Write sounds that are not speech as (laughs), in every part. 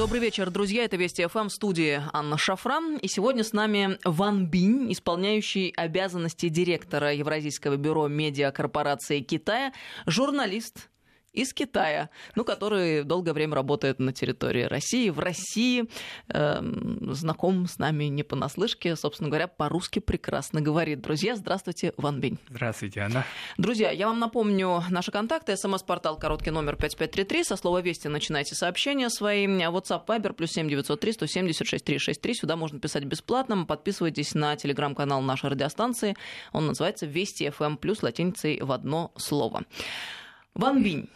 Добрый вечер, друзья. Это Вести ФМ студии Анна Шафран. И сегодня с нами Ван Бинь, исполняющий обязанности директора Евразийского бюро медиакорпорации Китая, журналист, из Китая, ну, который долгое время работает на территории России, в России, э, знаком с нами не понаслышке, собственно говоря, по-русски прекрасно говорит. Друзья, здравствуйте, Ван Бинь. Здравствуйте, Анна. Друзья, я вам напомню наши контакты. СМС-портал короткий номер 5533. Со слова «Вести» начинайте сообщения свои. WhatsApp, Viber, плюс 7903 176 363. Сюда можно писать бесплатно. Подписывайтесь на телеграм-канал нашей радиостанции. Он называется «Вести FM+,» плюс латиницей в одно слово. Ван Бинь,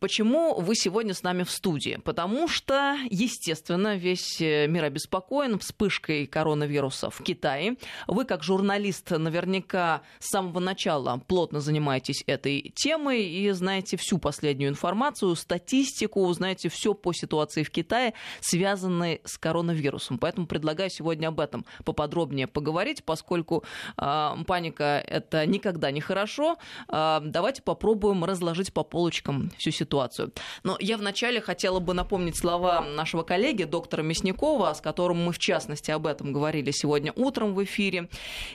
почему вы сегодня с нами в студии? Потому что, естественно, весь э, мир обеспокоен вспышкой коронавируса в Китае. Вы, как журналист, наверняка с самого начала плотно занимаетесь этой темой и знаете всю последнюю информацию, статистику, знаете все по ситуации в Китае, связанной с коронавирусом. Поэтому предлагаю сегодня об этом поподробнее поговорить, поскольку э, паника это никогда не хорошо. Э, давайте попробуем разложить по полочкам всю ситуацию. Но я вначале хотела бы напомнить слова нашего коллеги, доктора Мясникова, с которым мы, в частности, об этом говорили сегодня утром в эфире.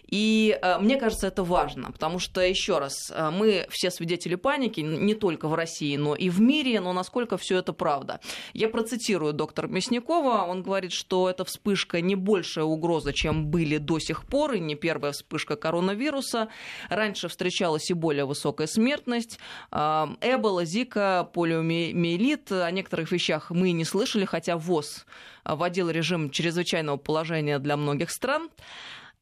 И э, мне кажется, это важно, потому что, еще раз, э, мы все свидетели паники, не только в России, но и в мире, но насколько все это правда. Я процитирую доктора Мясникова. Он говорит, что эта вспышка не большая угроза, чем были до сих пор, и не первая вспышка коронавируса. Раньше встречалась и более высокая смертность. Э, Эбола, Зика, полиомиелит. О некоторых вещах мы не слышали, хотя ВОЗ вводил режим чрезвычайного положения для многих стран.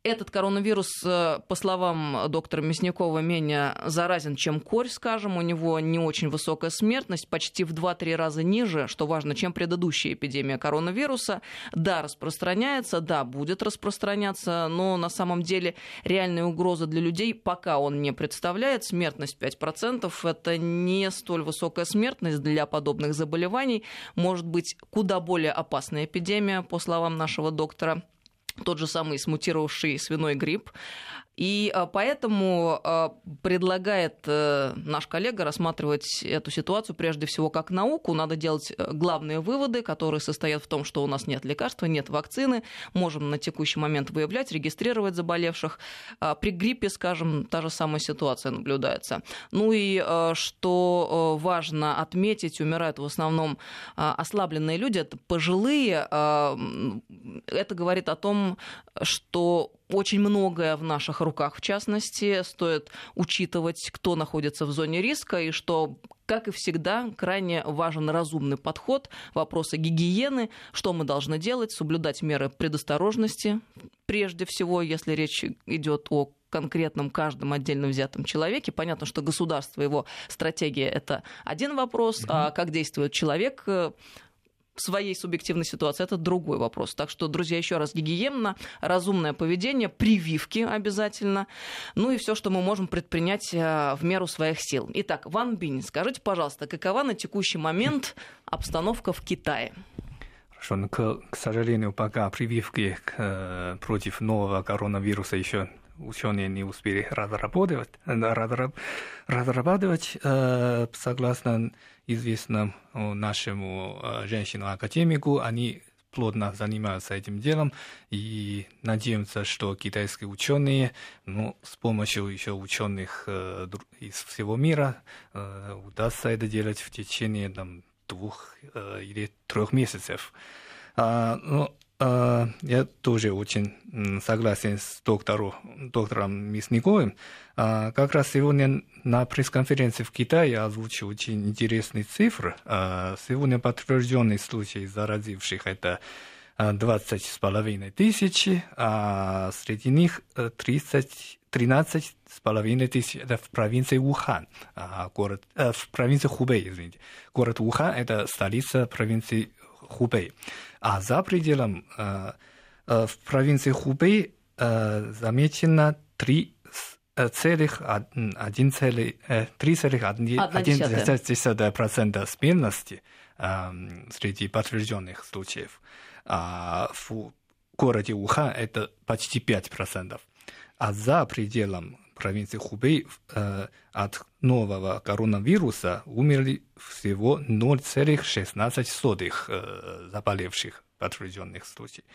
Этот коронавирус, э, по словам доктора Мясникова, менее заразен, чем корь, скажем. У него не очень высокая смертность, почти в 2-3 раза ниже, что важно, чем предыдущая эпидемия коронавируса. Да, распространяется, да, будет распространяться, но на самом деле реальная угроза для людей пока он не представляет. Смертность 5% – это не столь высокая смертность для подобных заболеваний. Может быть, куда более опасная эпидемия, по словам нашего доктора тот же самый смутировавший свиной грипп. И а, поэтому а, предлагает э, наш коллега рассматривать эту ситуацию прежде всего как науку. Надо делать э, главные выводы, которые состоят в том, что у нас нет лекарства, нет вакцины, можем на текущий момент выявлять, регистрировать заболевших. А, при гриппе, скажем, та же самая ситуация наблюдается. Ну и что э, важно отметить, умирают в основном ослабленные люди, это пожилые. Это говорит о том, что очень многое в наших руках, в частности, стоит учитывать, кто находится в зоне риска и что как и всегда, крайне важен разумный подход, вопросы гигиены, что мы должны делать, соблюдать меры предосторожности, прежде всего, если речь идет о конкретном каждом отдельно взятом человеке. Понятно, что государство, его стратегия – это один вопрос, mm-hmm. а как действует человек, своей субъективной ситуации, это другой вопрос. Так что, друзья, еще раз, гигиена, разумное поведение, прививки обязательно, ну и все, что мы можем предпринять э, в меру своих сил. Итак, Ван Бинь, скажите, пожалуйста, какова на текущий момент обстановка в Китае? Хорошо, но, к, к сожалению, пока прививки к, э, против нового коронавируса еще ученые не успели разрабатывать, разрабатывать э, согласно известному нашему э, женщину-академику, они плотно занимаются этим делом и надеемся, что китайские ученые, ну, с помощью еще ученых э, из всего мира э, удастся это делать в течение там, двух э, или трех месяцев. А, ну, я тоже очень согласен с доктором, доктором Мясниковым. А, как раз сегодня на пресс-конференции в Китае озвучил очень интересные цифры. А, сегодня подтвержденный случай заразивших это 20 с половиной тысяч, а среди них 30, 13 с половиной тысяч это в провинции Ухан, город, э, в провинции Хубэй, извините. Город Ухан – это столица провинции Хубэй. А за пределом э, э, в провинции Хубэй э, замечено 3 целых один целый три целых один процента смертности среди подтвержденных случаев. А в городе Ухан это почти 5 процентов. А за пределом провинции Хубей от нового коронавируса умерли всего 0,16 заболевших подтвержденных случаев.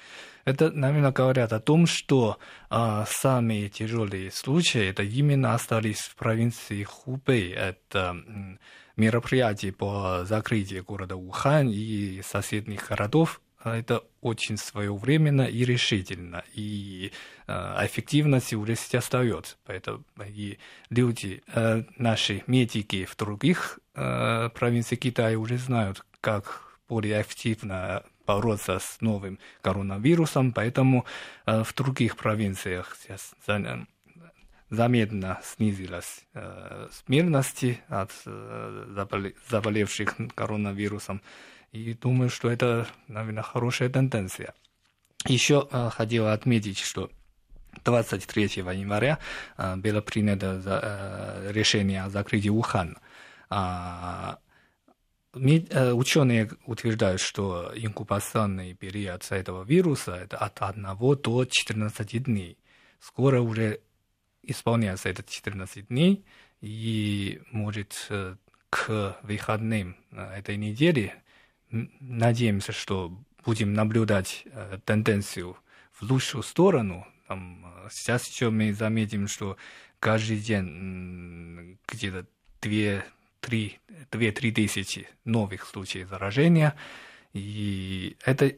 Это, наверное, говорят о том, что а, самые тяжелые случаи это именно остались в провинции Хубей. Это мероприятия по закрытию города Ухан и соседних городов это очень своевременно и решительно, и э, эффективность уже остается. Поэтому и люди, э, наши медики в других э, провинциях Китая уже знают, как более эффективно бороться с новым коронавирусом, поэтому э, в других провинциях сейчас заметно снизилась смертность от э, заболевших коронавирусом. И думаю, что это, наверное, хорошая тенденция. Еще э, хотел отметить, что 23 января э, было принято за, э, решение о закрытии Ухана. А, э, ученые утверждают, что инкубационный период этого вируса это от 1 до 14 дней. Скоро уже исполняется этот 14 дней, и может э, к выходным э, этой недели надеемся, что будем наблюдать э, тенденцию в лучшую сторону. Там, э, сейчас еще мы заметим, что каждый день где-то 2-3 тысячи новых случаев заражения. И это,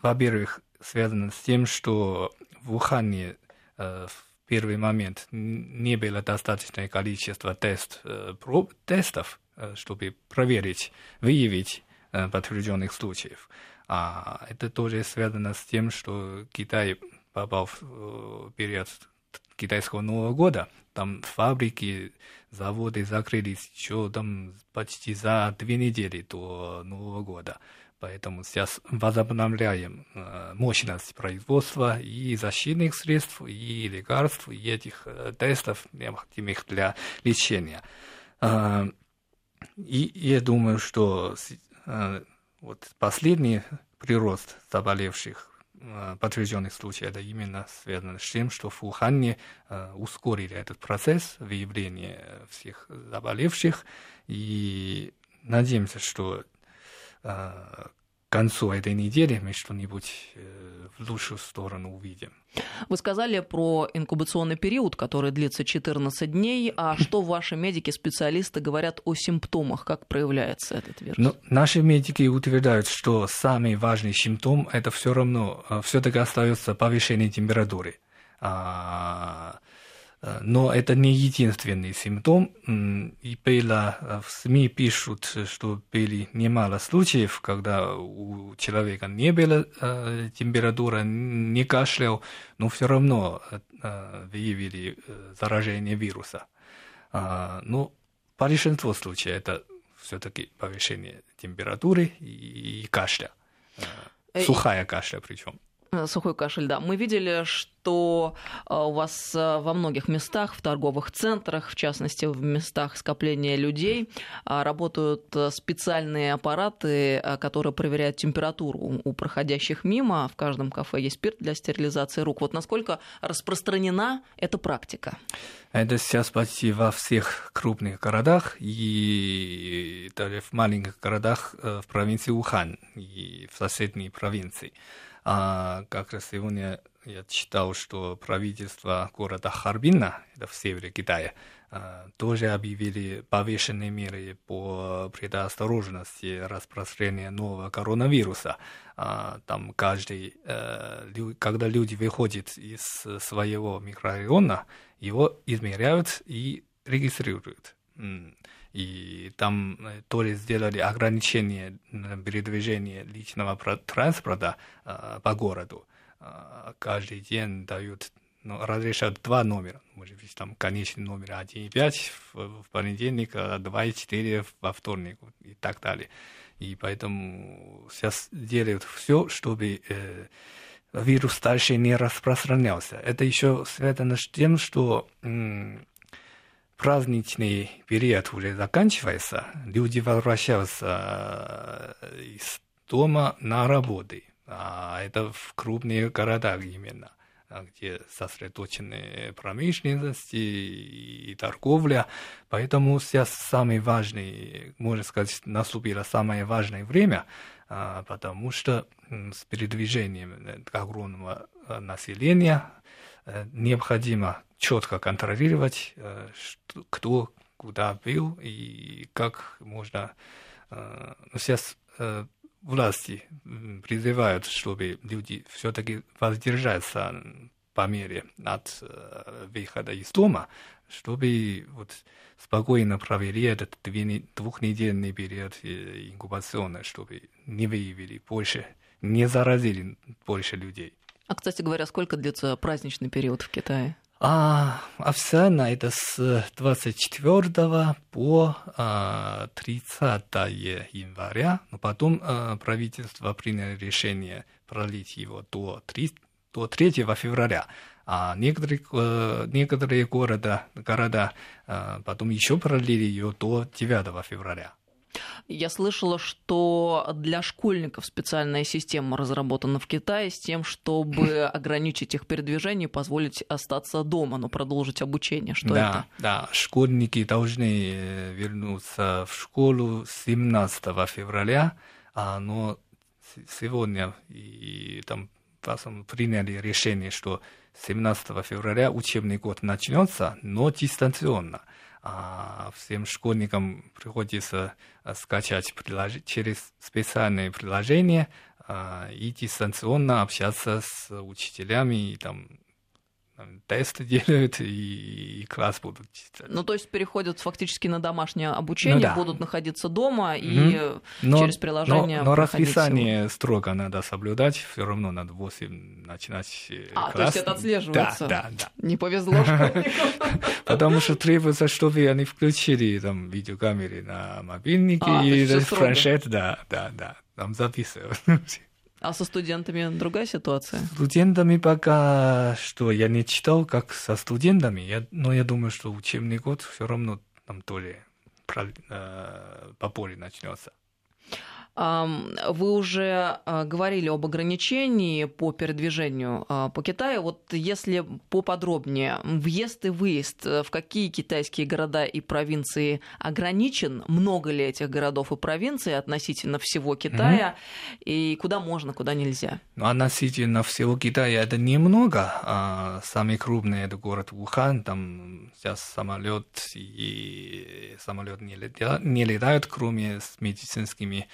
во-первых, связано с тем, что в Ухане э, в первый момент не было достаточное количество тест, э, проб, тестов, э, чтобы проверить, выявить Э, подтвержденных случаев. А это тоже связано с тем, что Китай попал в э, период китайского Нового года. Там фабрики, заводы закрылись еще там почти за две недели до Нового года. Поэтому сейчас возобновляем э, мощность производства и защитных средств, и лекарств, и этих тестов, необходимых для лечения. И я думаю, что Э, вот последний прирост заболевших э, подтвержденных случаев, это именно связано с тем, что в Ухане э, ускорили этот процесс выявления всех заболевших, и надеемся, что концу этой недели мы что-нибудь э, в лучшую сторону увидим. Вы сказали про инкубационный период, который длится 14 дней. А (clears throat) что ваши медики, специалисты говорят о симптомах? Как проявляется этот вирус? Ну, наши медики утверждают, что самый важный симптом это все равно э, все-таки остается повышение температуры. Э, но это не единственный симптом. И было э, в СМИ пишут, что были немало случаев, когда у человека не было э, температуры, не кашлял, но все равно выявили заражение вируса. А, но большинство случаев это все-таки повышение температуры и кашля. Сухая кашля причем. Э, сухой кашель, да. Мы видели, что э, у вас э, во многих местах, в торговых центрах, в частности, в местах скопления людей, работают специальные аппараты, которые проверяют температуру у проходящих мимо. В каждом кафе есть спирт для стерилизации рук. Вот насколько распространена эта практика? Это сейчас почти во всех крупных городах и даже в маленьких городах в провинции Ухан и в соседней провинции. А как раз сегодня я читал, что правительство города Харбина, это в севере Китая, а, тоже объявили повышенные меры по предосторожности распространения нового коронавируса. А, там каждый, э, когда люди выходят из своего микрорайона, его измеряют и регистрируют. И там э, то ли сделали ограничение передвижения личного транспорта э, по городу. Э, каждый день дают, ну, разрешают два номера. Может быть, там конечный номер 1,5 в, в понедельник, а 2,4 во вторник и так далее. И поэтому сейчас делают все, чтобы э, вирус дальше не распространялся. Это еще связано с тем, что праздничный период уже заканчивается, люди возвращаются э, из дома на работу. А это в крупных городах именно. где сосредоточены промышленность и торговля. Поэтому сейчас самый важный, можно сказать, наступило самое важное время, потому что с передвижением огромного населения необходимо четко контролировать, кто куда был и как можно... Но сейчас власти призывают, чтобы люди все-таки воздержаться по мере от э, выхода из дома, чтобы вот спокойно провели этот двухнедельный период э, инкубационный, чтобы не выявили больше, не заразили больше людей. А, кстати говоря, сколько длится праздничный период в Китае? А официально это с 24 по 30 а, января, но потом а, правительство приняло решение пролить его до 3, до 3 февраля. А некоторые, некоторые города, города а, потом еще пролили ее до 9 февраля. Я слышала, что для школьников специальная система разработана в Китае с тем, чтобы (laughs) ограничить их передвижение и позволить остаться дома, но продолжить обучение. Что да, это? Да, школьники должны э, вернуться в школу 17 февраля, а, но сегодня и там приняли решение, что 17 февраля учебный год начнется, но дистанционно а всем школьникам приходится а, скачать прилож... через специальные приложения а, и дистанционно общаться с учителями и там тесты (laughs) делают и, и класс будут читать. Ну, то есть переходят фактически на домашнее обучение, ну, да. будут находиться дома и mm-hmm. но, через приложение. Но, но расписание всего. строго надо соблюдать, все равно надо в 8 начинать э, а, класс. то есть это отслеживается? Да, да, да. Не повезло (laughs) (laughs) Потому что требуется, чтобы они включили там видеокамеры на мобильнике а, и планшет, да, да, да, там записывают. А со студентами другая ситуация? Студентами пока что я не читал, как со студентами, я, но я думаю, что учебный год все равно там то ли э, по полю начнется. Вы уже а, говорили об ограничении по передвижению а, по Китаю. Вот если поподробнее, въезд и выезд, э, в какие китайские города и провинции ограничен? Много ли этих городов и провинций относительно всего Китая? Mm-hmm. И куда можно, куда нельзя? Ну, относительно всего Китая это немного. А самый крупный это город Ухан. Там сейчас самолет и самолет не летают, не летают кроме с медицинскими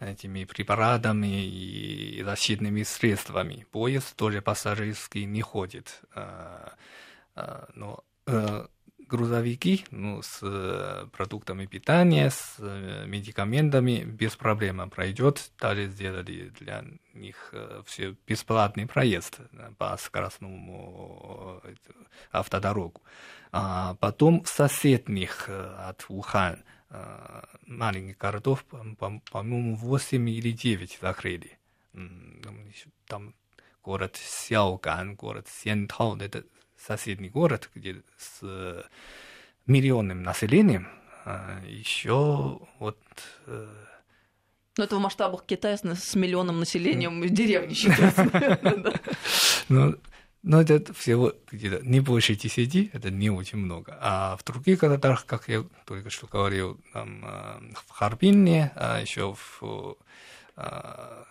этими препаратами и защитными средствами. Поезд тоже пассажирский не ходит. А, а, но э, грузовики ну, с э, продуктами питания, с э, медикаментами без проблем пройдет. Даже сделали для них все бесплатный проезд по скоростному автодорогу. А потом соседних от Ухань маленьких городов, по-моему, 8 или 9 закрыли. Там город Сяоган, город Сентау, это соседний город, где с миллионным населением, а еще вот э, но это в масштабах Китая с миллионом населением деревни считается. (laughs) Но это всего где-то не больше 10, это не очень много. А в других городах, как я только что говорил, там, а, в Харбине, а еще в а,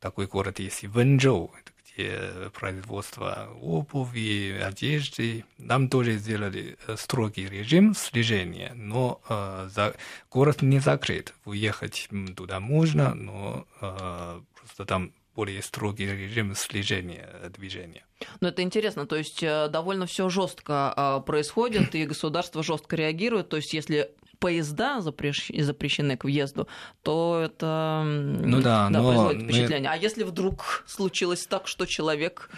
такой город есть Вэнчжоу, где производство обуви, одежды. Там тоже сделали э, строгий режим слежения, но э, за, город не закрыт. Уехать туда можно, но э, просто там более строгий режим слежения движения. Но это интересно, то есть э, довольно все жестко а, происходит, и государство жестко реагирует. То есть если поезда запрещены к въезду, то это ну да, да, но производит впечатление. Мы... А если вдруг случилось так, что человек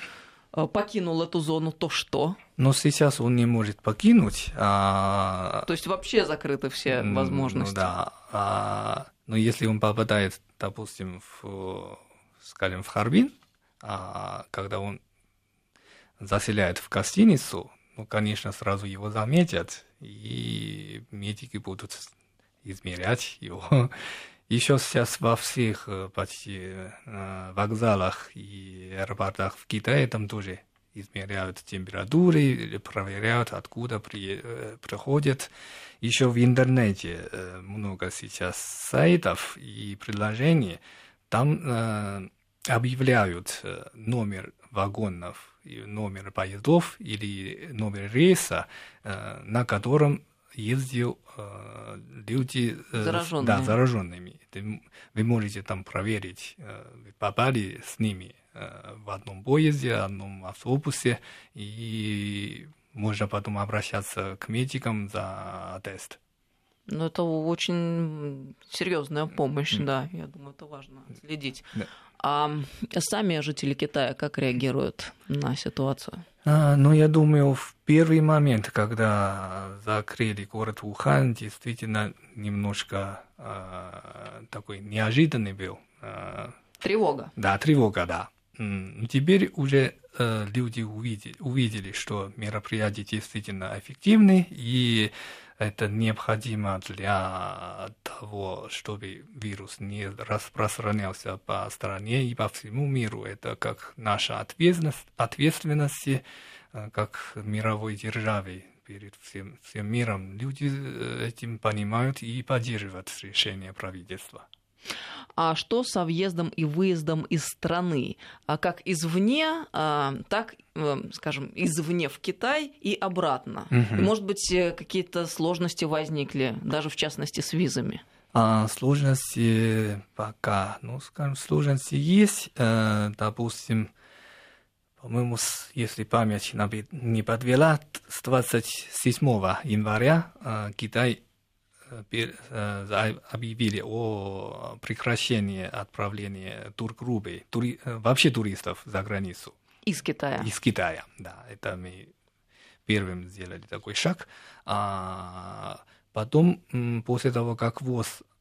э, покинул эту зону, то что? Но сейчас он не может покинуть. А... То есть вообще закрыты все возможности. Ну да. А... Но если он попадает, допустим, в скажем, в Харбин, а когда он заселяет в гостиницу, ну, конечно, сразу его заметят, и медики будут измерять его. (laughs) Еще сейчас во всех э, почти э, вокзалах и аэропортах в Китае там тоже измеряют температуры, проверяют, откуда при, э, приходят. Еще в интернете много сейчас сайтов и приложений. Там э, объявляют э, номер вагонов, номер поездов или номер рейса, э, на котором ездил э, люди э, зараженные. Да, зараженными. Вы можете там проверить, э, вы попали с ними э, в одном поезде, в одном автобусе, и можно потом обращаться к медикам за тест. Ну, это очень серьезная помощь, mm. да. Я думаю, это важно следить. Да. А сами жители Китая как реагируют на ситуацию? А, ну, я думаю, в первый момент, когда закрыли город Ухан, действительно немножко а, такой неожиданный был. А, тревога. Да, тревога, да. Теперь уже э, люди увидели, увидели, что мероприятия действительно эффективны, и это необходимо для того, чтобы вирус не распространялся по стране и по всему миру. Это как наша ответственность, ответственность э, как мировой державы перед всем, всем миром. Люди э, этим понимают и поддерживают решение правительства. А что со въездом и выездом из страны? А как извне, а, так, э, скажем, извне в Китай и обратно? Угу. И, может быть, э, какие-то сложности возникли, даже в частности с визами? А, сложности пока, ну, скажем, сложности есть. Э, допустим, по-моему, если память не подвела, с 27 января Китай объявили о прекращении отправления тургруппы, тури, э, вообще туристов за границу. Из Китая. Из Китая, да. Это мы первым сделали такой шаг. А потом, после того, как ВОЗ Э,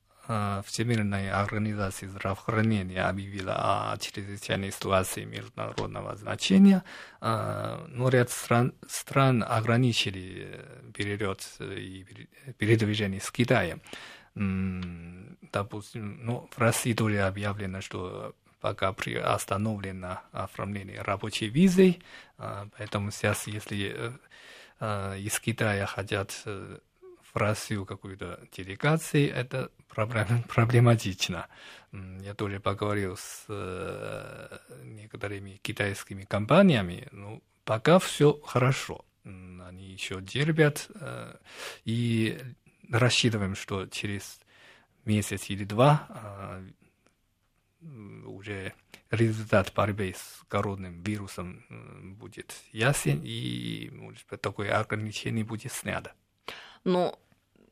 Всемирная организация здравоохранения объявила о чрезвычайной ситуации международного значения, э, но ряд стран, стран ограничили перелет и передвижение с Китаем. Допустим, ну, в России тоже объявлено, что пока приостановлено оформление рабочей визы, э, поэтому сейчас, если из Китая хотят в Россию какую-то делегацию, это (laughs) проблематично. Я тоже поговорил с э, некоторыми китайскими компаниями, ну, пока все хорошо. Они еще терпят, э, и рассчитываем, что через месяц или два э, уже результат борьбы с коронным вирусом будет ясен, и может быть, такое ограничение будет снято. Но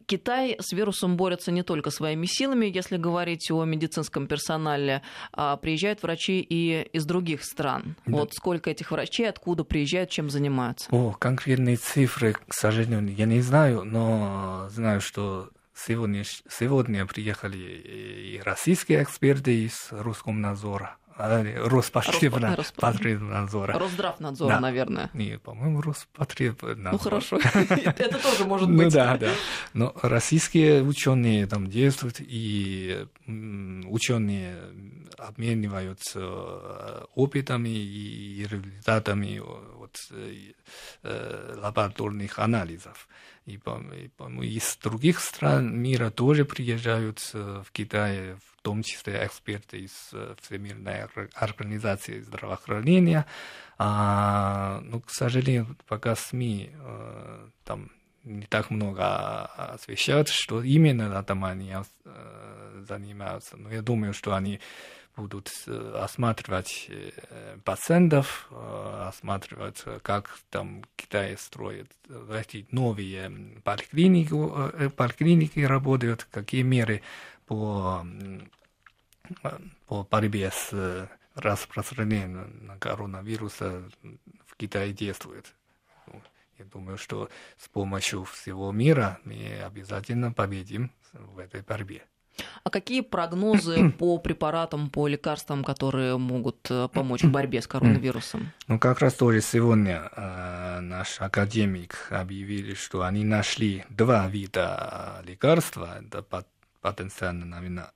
Китай с вирусом борется не только своими силами, если говорить о медицинском персонале, а приезжают врачи и из других стран. Да. Вот сколько этих врачей, откуда приезжают, чем занимаются? О, конкретные цифры, к сожалению, я не знаю, но знаю, что сегодня, сегодня приехали и российские эксперты из Роскомнадзора, Роспотребнадзора. Роспотребнадзора. Росздравнадзора, да. наверное. Не, по-моему, Роспотребнадзор. Ну хорошо, (laughs) это тоже может ну быть. Ну да, да. Но российские ученые там действуют, и ученые обмениваются э, опытами и результатами вот, э, э, лабораторных анализов. И, по-моему, из других стран мира тоже приезжают в Китай, в том числе эксперты из Всемирной организации здравоохранения. А, ну, к сожалению, пока СМИ там не так много освещают, что именно этом они занимаются. Но я думаю, что они будут э, осматривать э, пациентов, э, осматривать, как там Китай строит эти новые поликлиники, поликлиники работают, какие меры по, по борьбе с распространением коронавируса в Китае действуют. Я думаю, что с помощью всего мира мы обязательно победим в этой борьбе. А какие прогнозы (clears throat) по препаратам, по лекарствам, которые могут э, помочь в борьбе с (clears throat) коронавирусом? Ну, как раз тоже сегодня э, наш академик объявили, что они нашли два вида лекарства. Это потенциально, наверное,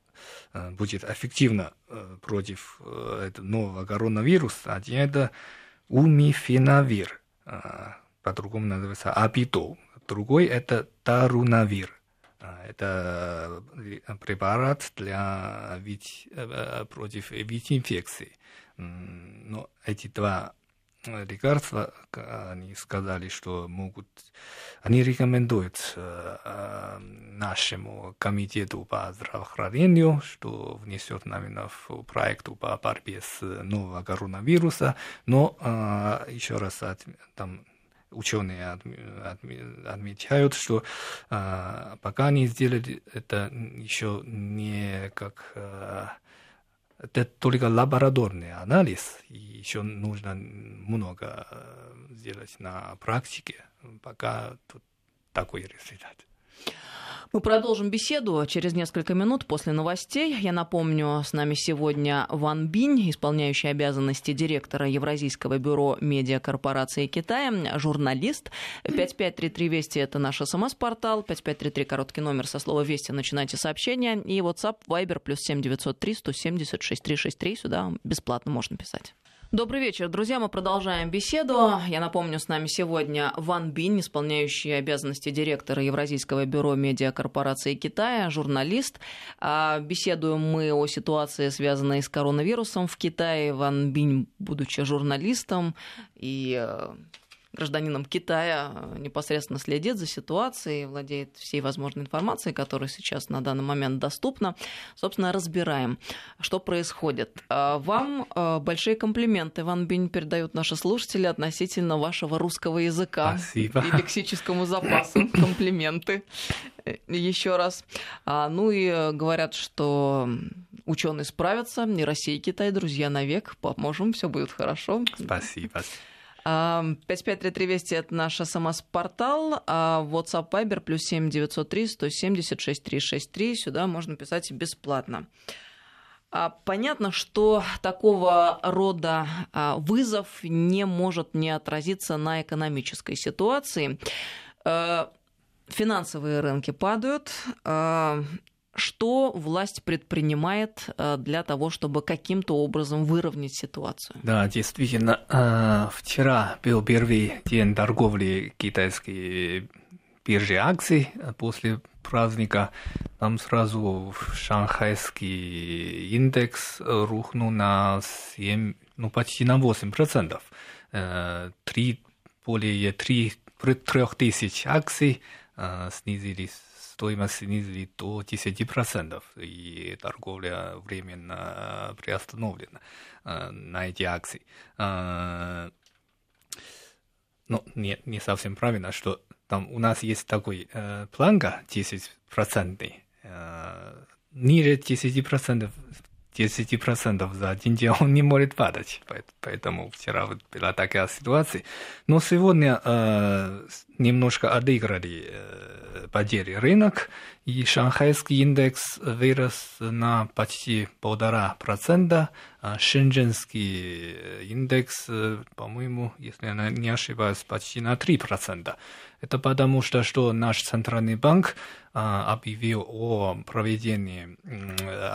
э, будет эффективно э, против этого нового коронавируса. Один это умифенавир, по-другому называется абидол. Другой это тарунавир. Это препарат для ВИЧ, против ВИЧ-инфекции. Но эти два лекарства, они сказали, что могут, они рекомендуют э, нашему комитету по здравоохранению, что внесет именно в проект по борьбе с нового коронавируса, но э, еще раз там ученые отмечают, что э, пока они сделали это еще не как это только лабораторный анализ, и еще нужно много сделать на практике, пока тут такой результат. Мы продолжим беседу через несколько минут после новостей. Я напомню, с нами сегодня Ван Бинь, исполняющий обязанности директора Евразийского бюро медиакорпорации Китая, журналист. 5533 Вести – это наш СМС-портал. 5533 – короткий номер со слова «Вести». Начинайте сообщение. И WhatsApp, Viber, плюс 7903 176 363. Сюда бесплатно можно писать. Добрый вечер, друзья. Мы продолжаем беседу. Я напомню, с нами сегодня Ван Бин, исполняющий обязанности директора Евразийского бюро медиакорпорации Китая, журналист. А, беседуем мы о ситуации, связанной с коронавирусом в Китае. Ван Бин, будучи журналистом и э, гражданином Китая э, непосредственно следит за ситуацией, владеет всей возможной информацией, которая сейчас на данный момент доступна. Собственно, разбираем, что происходит. А вам э, большие комплименты, Ван Бинь, передают наши слушатели относительно вашего русского языка Спасибо. и лексическому запасу. (coughs) Комплименты э, еще раз. А, ну и говорят, что ученые справятся, и Россия и Китай друзья навек, поможем, все будет хорошо. Спасибо. 5533 Вести – это наш СМС-портал, а WhatsApp Viber плюс 7 903 176 363. Сюда можно писать бесплатно. А, понятно, что такого рода а, вызов не может не отразиться на экономической ситуации. Э, финансовые рынки падают, что власть предпринимает э, для того, чтобы каким-то образом выровнять ситуацию? Да, действительно, э, вчера был первый день торговли китайской биржи акций после праздника. Там сразу шанхайский индекс рухнул на 7, ну почти на 8%. 3, э, более 3, 3 тысяч акций снизились стоимость снизили до 10%, и торговля временно приостановлена э, на эти акции. Э, ну, нет, не совсем правильно, что там у нас есть такой э, планка 10%, э, ниже 10% 10% за один день (laughs) он не может падать. Поэтому вчера была такая ситуация. Но сегодня э, немножко отыграли э, потери рынок, и шанхайский индекс вырос на почти полтора процента, а шэньчжэнский индекс, по-моему, если я не ошибаюсь, почти на три процента. Это потому что, что наш центральный банк а, объявил о проведении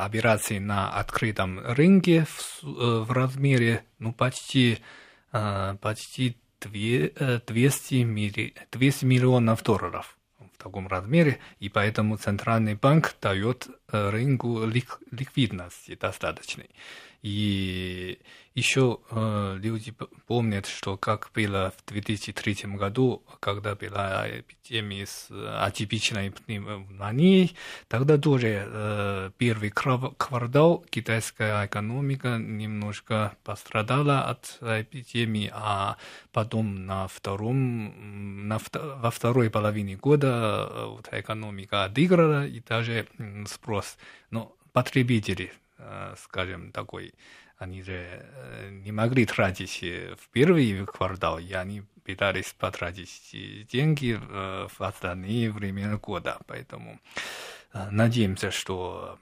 операций на открытом рынке в, э, в размере ну, почти, а, почти 200, милли, 200 миллионов долларов в таком размере, и поэтому центральный банк дает э, рынку лик, ликвидности достаточной. И еще э, люди помнят, что как было в 2003 году, когда была эпидемия с э, атипичной пневмонией, тогда тоже э, первый квартал китайская экономика немножко пострадала от эпидемии, а потом на втором, на, во второй половине года э, вот, экономика отыграла и даже спрос. Но потребители скажем, такой, они же э, не могли тратить в первый квартал, и они пытались потратить деньги в остальные времена года. Поэтому э, надеемся, что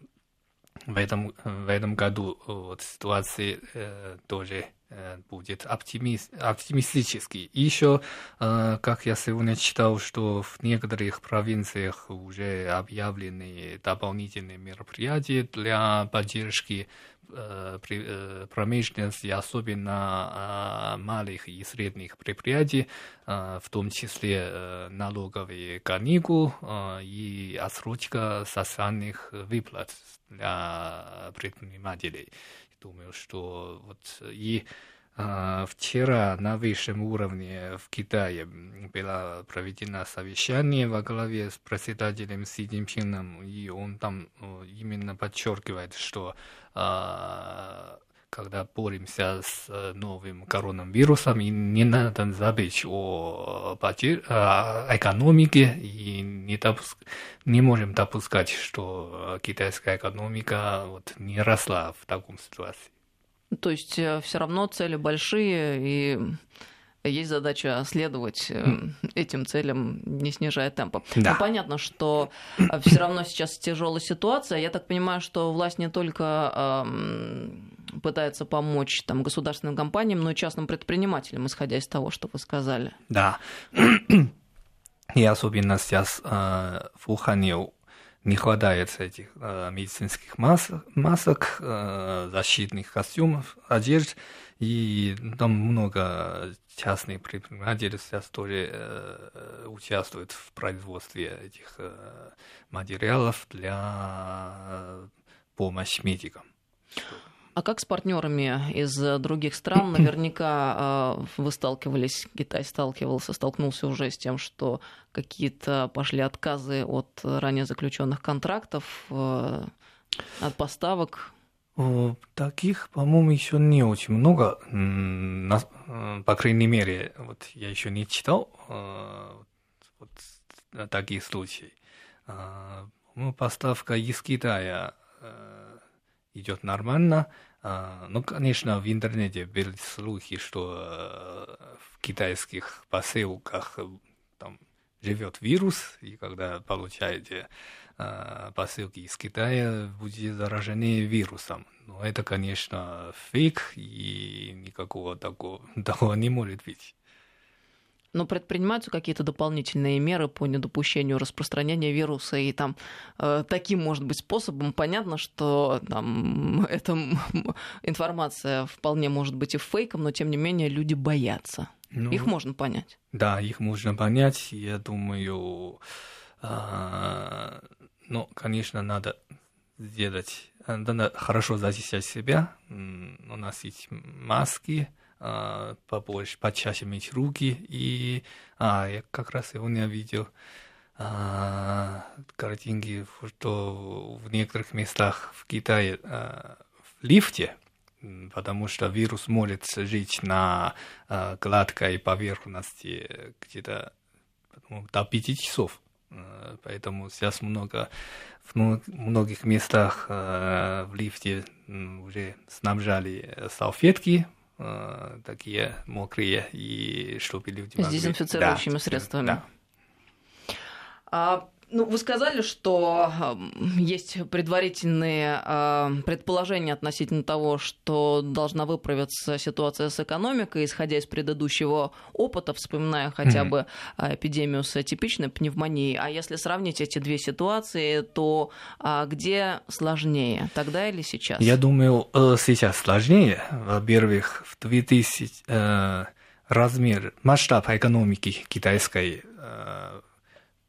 в этом, в этом году вот, ситуация э, тоже э, будет оптимист, оптимистический. И еще, э, как я сегодня читал, что в некоторых провинциях уже объявлены дополнительные мероприятия для поддержки промышленности, особенно малых и средних предприятий, в том числе налоговые каникулы и отсрочка социальных выплат для предпринимателей. Думаю, что вот и Вчера на высшем уровне в Китае было проведено совещание во главе с председателем Си Цзиньпином, и он там именно подчеркивает, что когда боремся с новым коронавирусом, и не надо забыть о, о экономике, и не, допуск... не можем допускать, что китайская экономика вот, не росла в таком ситуации. То есть э, все равно цели большие, и есть задача следовать э, этим целям, не снижая темпа. Да. Но понятно, что э, все равно сейчас тяжелая ситуация. Я так понимаю, что власть не только пытается помочь там, государственным компаниям, но и частным предпринимателям, исходя из того, что вы сказали. Да. И особенно сейчас в Ухане не хватает этих э, медицинских масок, масок э, защитных костюмов, одежд, и там много частных предпринимателей сейчас тоже э, участвуют в производстве этих э, материалов для помощи медикам. А как с партнерами из других стран? Наверняка э, вы сталкивались, Китай сталкивался, столкнулся уже с тем, что какие-то пошли отказы от ранее заключенных контрактов, э, от поставок. Таких, по-моему, еще не очень много. Э, по крайней мере, вот я еще не читал вот такие случаи. Поставка из Китая идет нормально. А, ну, конечно, в интернете были слухи, что э, в китайских поселках э, там живет вирус, и когда получаете э, посылки из Китая, будете заражены вирусом. Но это, конечно, фейк, и никакого такого, (laughs) такого не может быть но предпринимаются какие-то дополнительные меры по недопущению распространения вируса, и там э, таким, может быть, способом понятно, что там (laughs) эта информация вполне может быть и фейком, но тем не менее люди боятся. Ну, их можно понять. Да, их можно понять. Я думаю, э, ну, конечно, надо сделать, надо хорошо защищать себя. У нас есть маски, а, побольше, почаще мыть руки. И а, я как раз сегодня видел а, картинки, что в некоторых местах в Китае а, в лифте, потому что вирус может жить на а, гладкой поверхности где-то до 5 часов. А, поэтому сейчас много в многих местах э, в лифте уже снабжали салфетки такие мокрые, и чтобы люди могли... С дезинфицирующими да, средствами. Да. А ну, вы сказали, что есть предварительные э, предположения относительно того, что должна выправиться ситуация с экономикой, исходя из предыдущего опыта, вспоминая хотя mm-hmm. бы э, эпидемию с типичной пневмонией. А если сравнить эти две ситуации, то а где сложнее, тогда или сейчас? Я думаю, э, сейчас сложнее. Во-первых, в 2000 э, размер, масштаб экономики китайской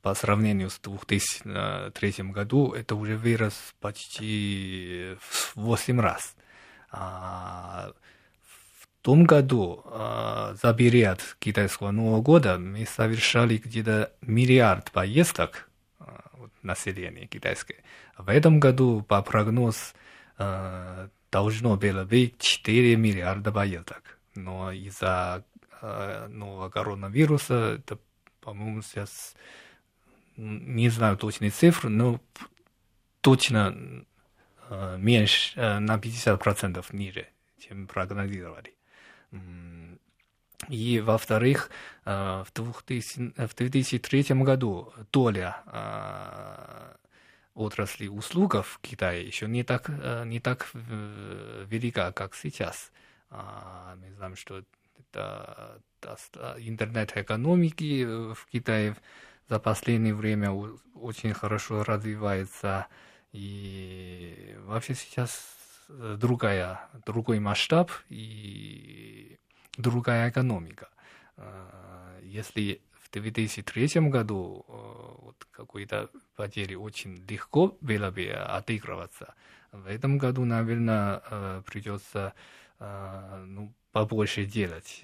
по сравнению с 2003 году это уже вырос почти в 8 раз. А, в том году а, за период китайского Нового года мы совершали где-то миллиард поездок а, населения китайское. В этом году по прогнозу а, должно было быть 4 миллиарда поездок. Но из-за а, нового коронавируса это, по-моему, сейчас не знаю точные цифры, но точно э, меньше, э, на 50% ниже, чем прогнозировали. И, во-вторых, э, в, 2000, в 2003 году доля отрасли услуг в Китае еще не так, не так велика, как сейчас. А, мы знаем, что это, интернет-экономики в Китае за последнее время очень хорошо развивается. И вообще сейчас другая, другой масштаб и другая экономика. Если в 2003 году вот какой-то потери очень легко было бы отыгрываться, в этом году, наверное, придется ну, побольше делать,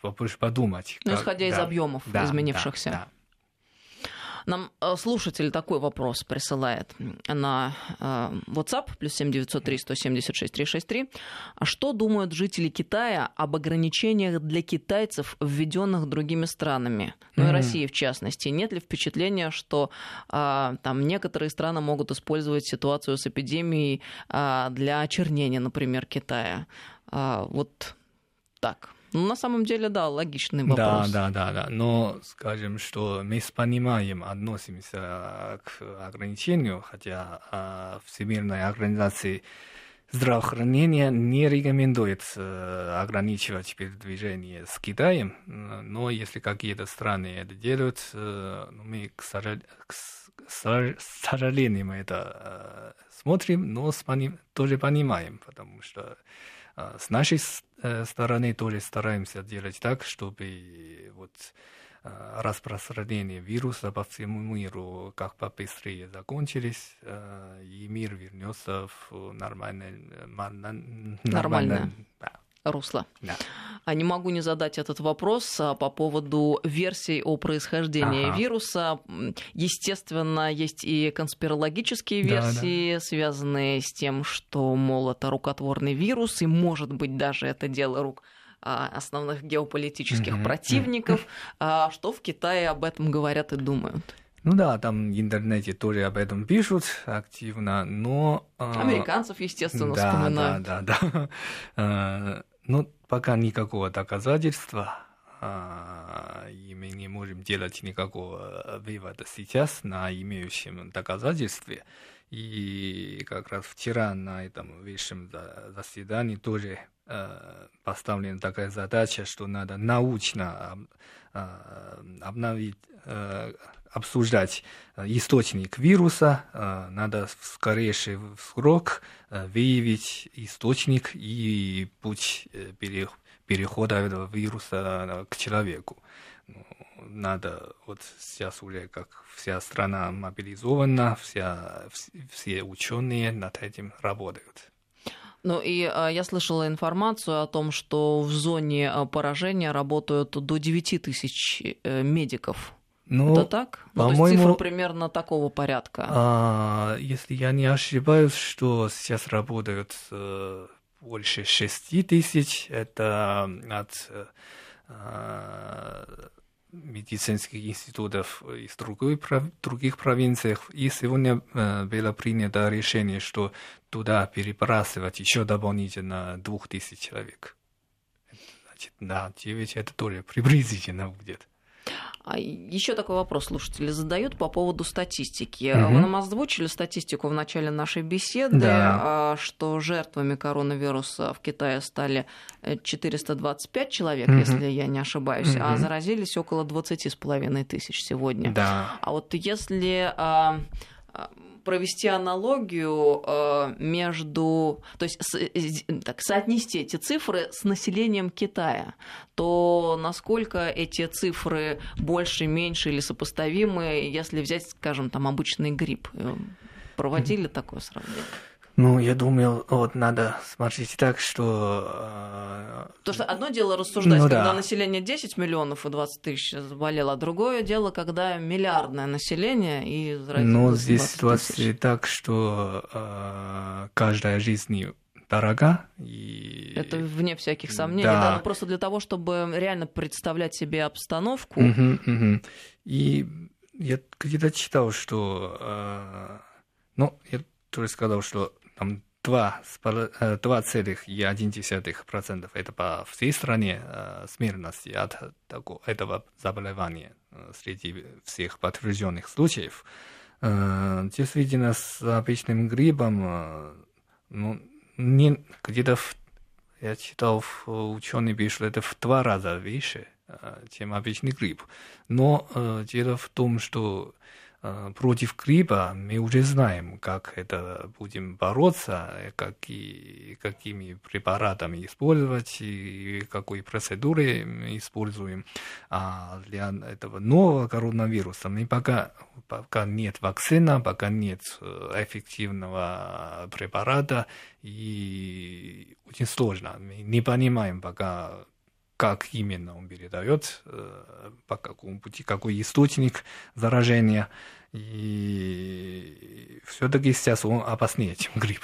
побольше подумать. Ну, исходя да, из объемов да, изменившихся. Да, да. Нам э, слушатель такой вопрос присылает на э, WhatsApp, плюс 7903 176 363. А что думают жители Китая об ограничениях для китайцев, введенных другими странами, ну и. России в частности? Нет ли впечатления, что э, там некоторые страны могут использовать ситуацию с эпидемией для очернения, например, Китая? Вот так. Ну, на самом деле, да, логичный вопрос. Да, да, да, да. Но скажем, что мы с пониманием относимся к ограничению, хотя а, Всемирная организация здравоохранения не рекомендует э, ограничивать передвижение с Китаем, но если какие-то страны это делают, э, ну, мы, к, сожалению, мы это э, смотрим, но тоже понимаем, потому что с нашей э, стороны тоже стараемся делать так, чтобы вот а, распространение вируса по всему миру как побыстрее закончились, а, и мир вернется в нормальное, нормальное, нормальное да, русло. Да. А не могу не задать этот вопрос а, по поводу версий о происхождении ага. вируса. Естественно, есть и конспирологические версии, да, да. связанные с тем, что, мол, это рукотворный вирус, и, может быть, даже это дело рук а, основных геополитических mm-hmm. противников. Mm-hmm. Что в Китае об этом говорят и думают? Ну да, там в интернете тоже об этом пишут активно, но... Американцев, естественно, да, вспоминают. Да, да, да. (laughs) Но пока никакого доказательства, и мы не можем делать никакого вывода сейчас на имеющем доказательстве. И как раз вчера на этом высшем заседании тоже поставлена такая задача, что надо научно обновить, обсуждать источник вируса, надо в скорейший срок выявить источник и путь перехода вируса к человеку. Надо вот сейчас уже как вся страна мобилизована, вся, все ученые над этим работают. Ну и я слышала информацию о том, что в зоне поражения работают до 9 тысяч э, медиков. Ну, Это так? Ну, по-моему, ну, цифра примерно такого порядка. А, если я не ошибаюсь, что сейчас работают э, больше 6 тысяч, это от э, медицинских институтов из другой, других провинций. И сегодня э, было принято решение, что туда перебрасывать еще дополнительно двух тысяч человек. Значит, да, 9 это тоже приблизительно будет. А еще такой вопрос слушатели задают по поводу статистики. Угу. Вы нам озвучили статистику в начале нашей беседы, да. А, что жертвами коронавируса в Китае стали 425 э, человек, угу. если я не ошибаюсь, угу. а заразились около 20,5 тысяч сегодня. Да. А вот если а, провести аналогию э, между, то есть так, соотнести эти цифры с населением Китая, то насколько эти цифры больше, меньше или сопоставимы, если взять, скажем, там обычный грипп? Э, проводили такое сравнение? Ну, я думаю, вот надо смотреть так, что... Э, То, что одно дело рассуждать, ну, когда да. население 10 миллионов и 20 тысяч заболело, а другое дело, когда миллиардное население и Ну, здесь ситуация так, что э, каждая жизнь дорога. И... Это вне всяких сомнений, да. да, но просто для того, чтобы реально представлять себе обстановку. Угу, угу. И я где-то читал, что... Э, ну, я тоже сказал, что там 2,1% э, это по всей стране э, смертности от такого, этого заболевания э, среди всех подтвержденных случаев. Действительно, с обычным гриппом, ну, не, где-то, я читал, ученые пишут, это в два раза выше, чем обычный грипп. Но дело в том, что против гриппа мы уже знаем, как это будем бороться, какие, какими препаратами использовать и какой процедуры мы используем. А для этого нового коронавируса мы пока, пока нет вакцины, пока нет э, эффективного препарата, и очень сложно. Мы не понимаем пока, как именно он передает, э, по какому пути, какой источник заражения. И все-таки сейчас он опаснее, чем грипп.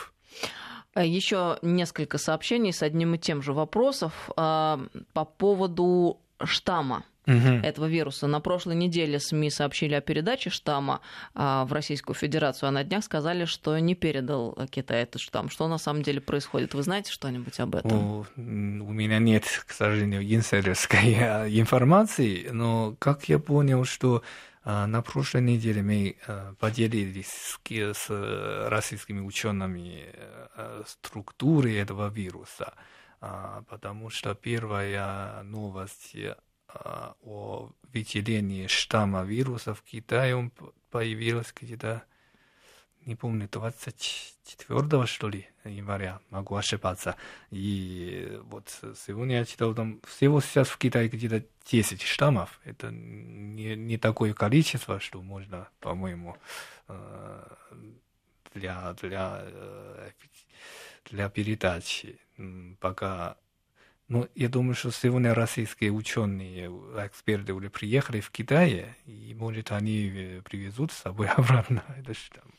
Еще несколько сообщений с одним и тем же вопросом а, по поводу штамма угу. этого вируса. На прошлой неделе СМИ сообщили о передаче штамма а, в Российскую Федерацию, а на днях сказали, что не передал Китай этот штамм. Что на самом деле происходит? Вы знаете что-нибудь об этом? О, у меня нет, к сожалению, инсайдерской информации, но как я понял, что на прошлой неделе мы поделились с российскими учеными структуры этого вируса, потому что первая новость о выделении штамма вируса в Китае появилась где-то, не помню, 24 что ли, января, могу ошибаться. И вот сегодня я читал, там всего сейчас в Китае где-то 10 штаммов. Это не, не такое количество, что можно, по-моему, для, для, для передачи пока ну, я думаю, что сегодня российские ученые, эксперты уже приехали в Китай, и, может, они привезут с собой (laughs) обратно это штамм.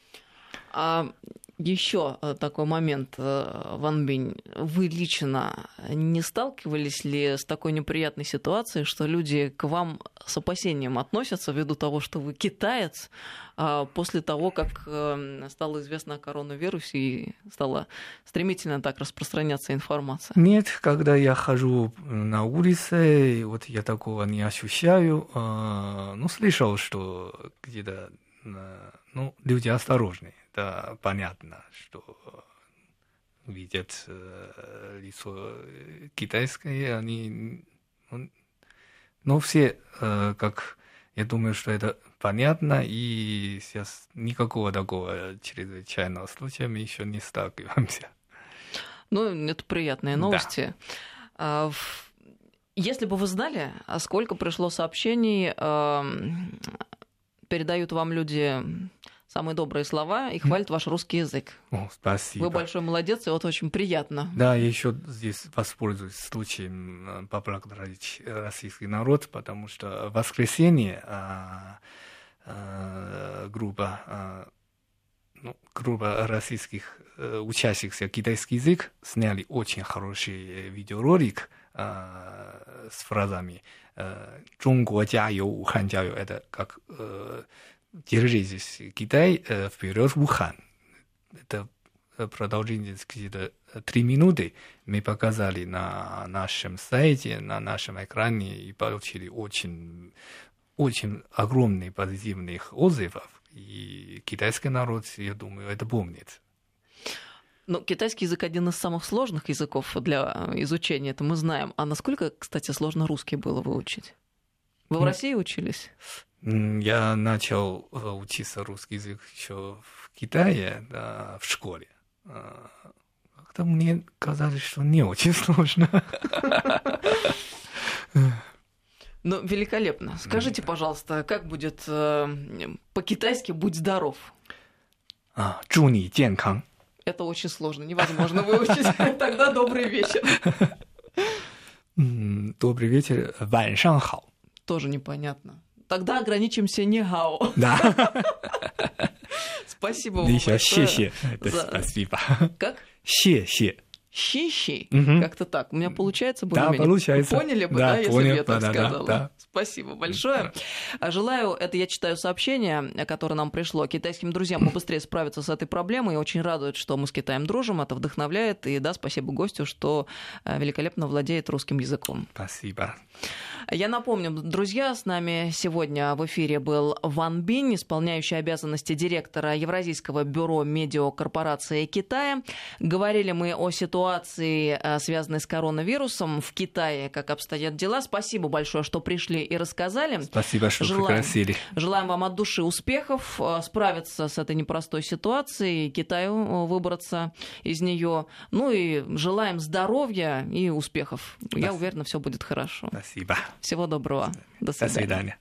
А еще э, такой момент, э, Ван Бинь. Вы лично не сталкивались ли с такой неприятной ситуацией, что люди к вам с опасением относятся ввиду того, что вы китаец, а после того, как э, стало известно о коронавирусе и стала стремительно так распространяться информация? Нет, когда я хожу на улице, вот я такого не ощущаю. А, ну, слышал, что где-то ну, люди осторожные это понятно, что видят э, лицо китайское, они... Ну, ну, все, э, как я думаю, что это понятно, и сейчас никакого такого чрезвычайного случая мы еще не сталкиваемся. Ну, это приятные новости. Да. Если бы вы знали, а сколько пришло сообщений, передают вам люди самые добрые слова и хвалит ваш русский язык. О, спасибо. Вы большой молодец, и вот очень приятно. Да, я еще здесь воспользуюсь случаем поблагодарить российский народ, потому что в воскресенье а, а, группа а, ну, группа российских э, учащихся китайский язык сняли очень хороший видеоролик э, с фразами э, «Чунго 加油, Ухан 加油» это как э, держитесь, Китай э, вперед Ухан. Это продолжительность где-то три минуты мы показали на нашем сайте, на нашем экране и получили очень, очень огромные позитивных отзывов. И китайский народ, я думаю, это помнит. Ну, китайский язык один из самых сложных языков для изучения, это мы знаем. А насколько, кстати, сложно русский было выучить? Вы в ну, России учились? Я начал э, учиться русский язык еще в Китае, да, в школе. А, как-то мне казалось, что не очень сложно. (laughs) Ну, великолепно. Скажите, пожалуйста, как будет э, по-китайски «будь здоров»? А, 祝你健康. Это очень сложно, невозможно выучить. (laughs) Тогда добрый вечер. Добрый вечер. Ван. Тоже непонятно. Тогда ограничимся не гао. Да. (laughs) Спасибо вам. Спасибо. Как? 谢谢。Щищи? Угу. Как-то так. У меня получается более-менее. Да, получается. Поняли бы, да, да если бы я так да, сказала. Да, да. Спасибо большое. Да. Желаю, это я читаю сообщение, которое нам пришло, китайским друзьям побыстрее справиться с этой проблемой. И очень радует, что мы с Китаем дружим, это вдохновляет. И да, спасибо гостю, что э, великолепно владеет русским языком. Спасибо. Я напомню, друзья, с нами сегодня в эфире был Ван Бинь, исполняющий обязанности директора Евразийского бюро медиакорпорации Китая. Говорили мы о ситуации, э, связанной с коронавирусом в Китае, как обстоят дела. Спасибо большое, что пришли и рассказали. Спасибо, что желаем, пригласили. Желаем вам от души успехов, э, справиться с этой непростой ситуацией, Китаю э, выбраться из нее. Ну и желаем здоровья и успехов. Я уверена, все будет хорошо. Спасибо. Всего доброго. До свидания. До свидания.